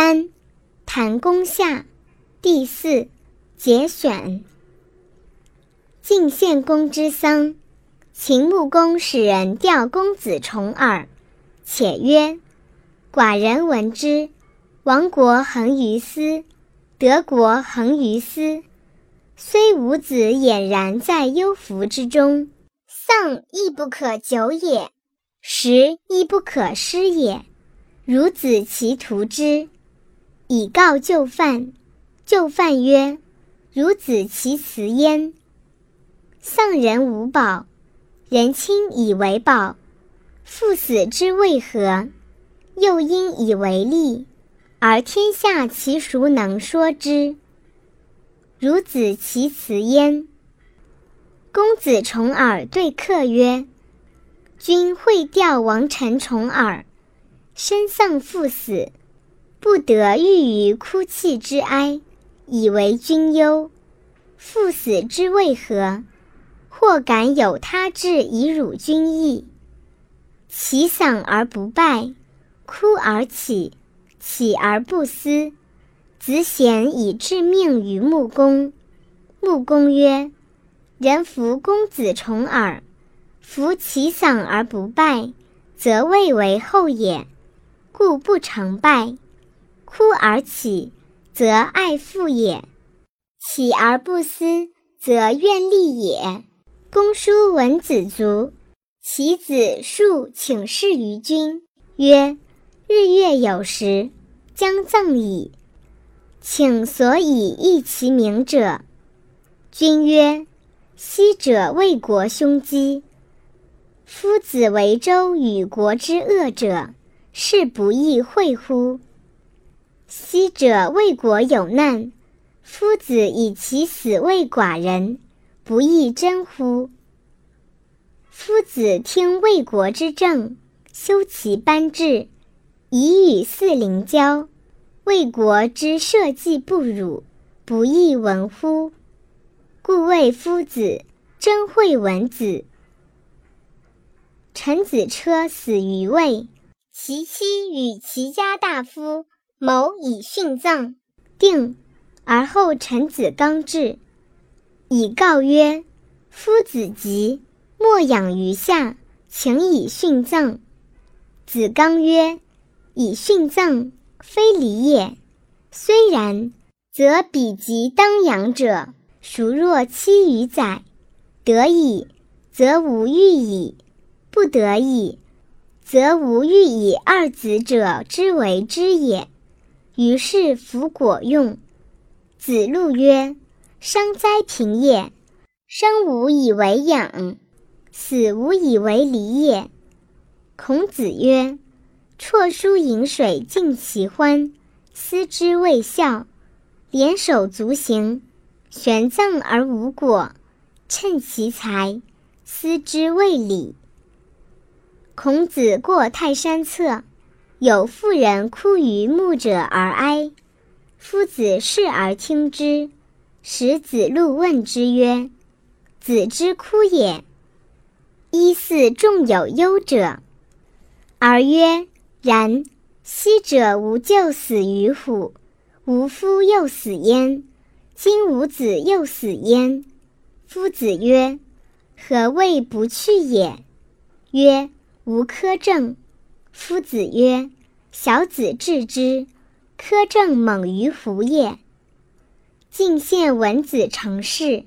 三，谈公下，第四节选。晋献公之丧，秦穆公使人吊公子重耳，且曰：“寡人闻之，亡国恒于斯，德国恒于斯。虽无子，俨然在忧福之中。丧亦不可久也，食亦不可失也。孺子其徒之。”以告就犯，就犯曰：“孺子其辞焉。丧人无宝，人亲以为宝。父死之为何？又因以为利，而天下其孰能说之？孺子其辞焉。”公子重耳对客曰：“君会吊王臣重耳，身丧父死。”不得欲于哭泣之哀，以为君忧。父死之为何？或敢有他志以辱君意？其丧而不败，哭而起，起而不思。子显以致命于穆公。穆公曰：“人夫公子重耳，夫其丧而不败，则未为后也，故不成败。”哭而起，则爱父也；起而不思，则怨利也。公叔闻子卒，其子数请示于君，曰：“日月有时，将葬矣，请所以益其名者。”君曰：“昔者为国凶饥，夫子为周与国之恶者，是不亦会乎？”昔者为国有难，夫子以其死为寡人，不亦真乎？夫子听魏国之政，修其班制，以与四邻交，魏国之社稷不辱，不亦闻乎？故谓夫子真惠文子。臣子车死于魏，其妻与其家大夫。谋以殉葬，定，而后臣子刚至，以告曰：“夫子疾，莫养于下，请以殉葬。”子刚曰：“以殉葬，非礼也。虽然，则彼及当养者，孰若期于宰？得矣，则无欲矣；不得矣，则无欲以二子者之为之也。”于是服果用。子路曰：“伤哉平也！生无以为养，死无以为礼也。”孔子曰：“辍书饮水，尽其欢，思之未孝；廉手足行，玄葬而无果，趁其才，思之未礼。”孔子过泰山侧。有妇人哭于墓者而哀，夫子视而听之。使子路问之曰：“子之哭也，依似众有忧者。”而曰：“然。昔者无舅死于虎，无夫又死焉；今无子又死焉。”夫子曰：“何谓不去也？”曰：“无苛政。”夫子曰：“小子治之，苛政猛于虎也。”晋献文子成事，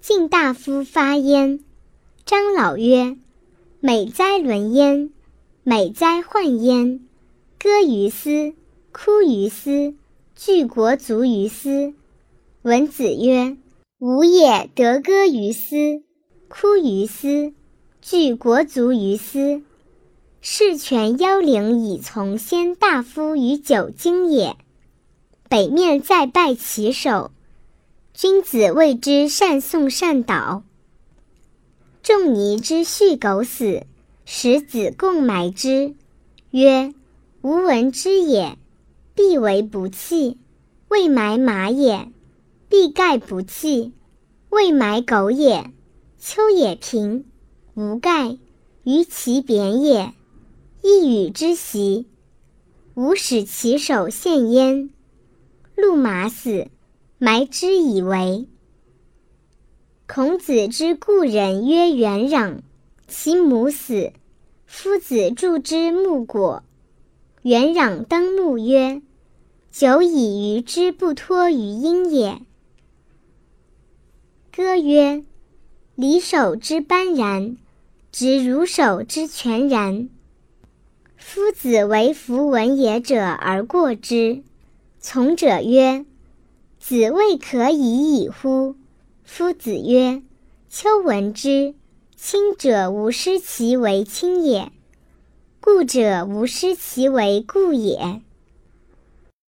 晋大夫发焉。张老曰：“美哉伦焉！美哉患焉！歌于斯，哭于斯，具国足于斯。”文子曰：“吾也得歌于斯，哭于斯，具国足于斯。”事权邀灵以从先大夫于九经也，北面再拜其首。君子谓之善颂善导。仲尼之续狗死，使子贡埋之，曰：“吾闻之也，必为不弃；未埋马也，必盖不弃；未埋狗也，丘也平，无盖，于其扁也。”一语之习，吾使其手献焉。路马死，埋之以为。孔子之故人曰元壤，其母死，夫子助之木果。元壤登木曰：“久以鱼之不脱于阴也。”歌曰：“离手之斑然，执如手之全然。夫子为弗闻也者而过之。”从者曰：“子未可以已乎？”夫子曰：“丘闻之，亲者无失其为亲也，故者无失其为故也。”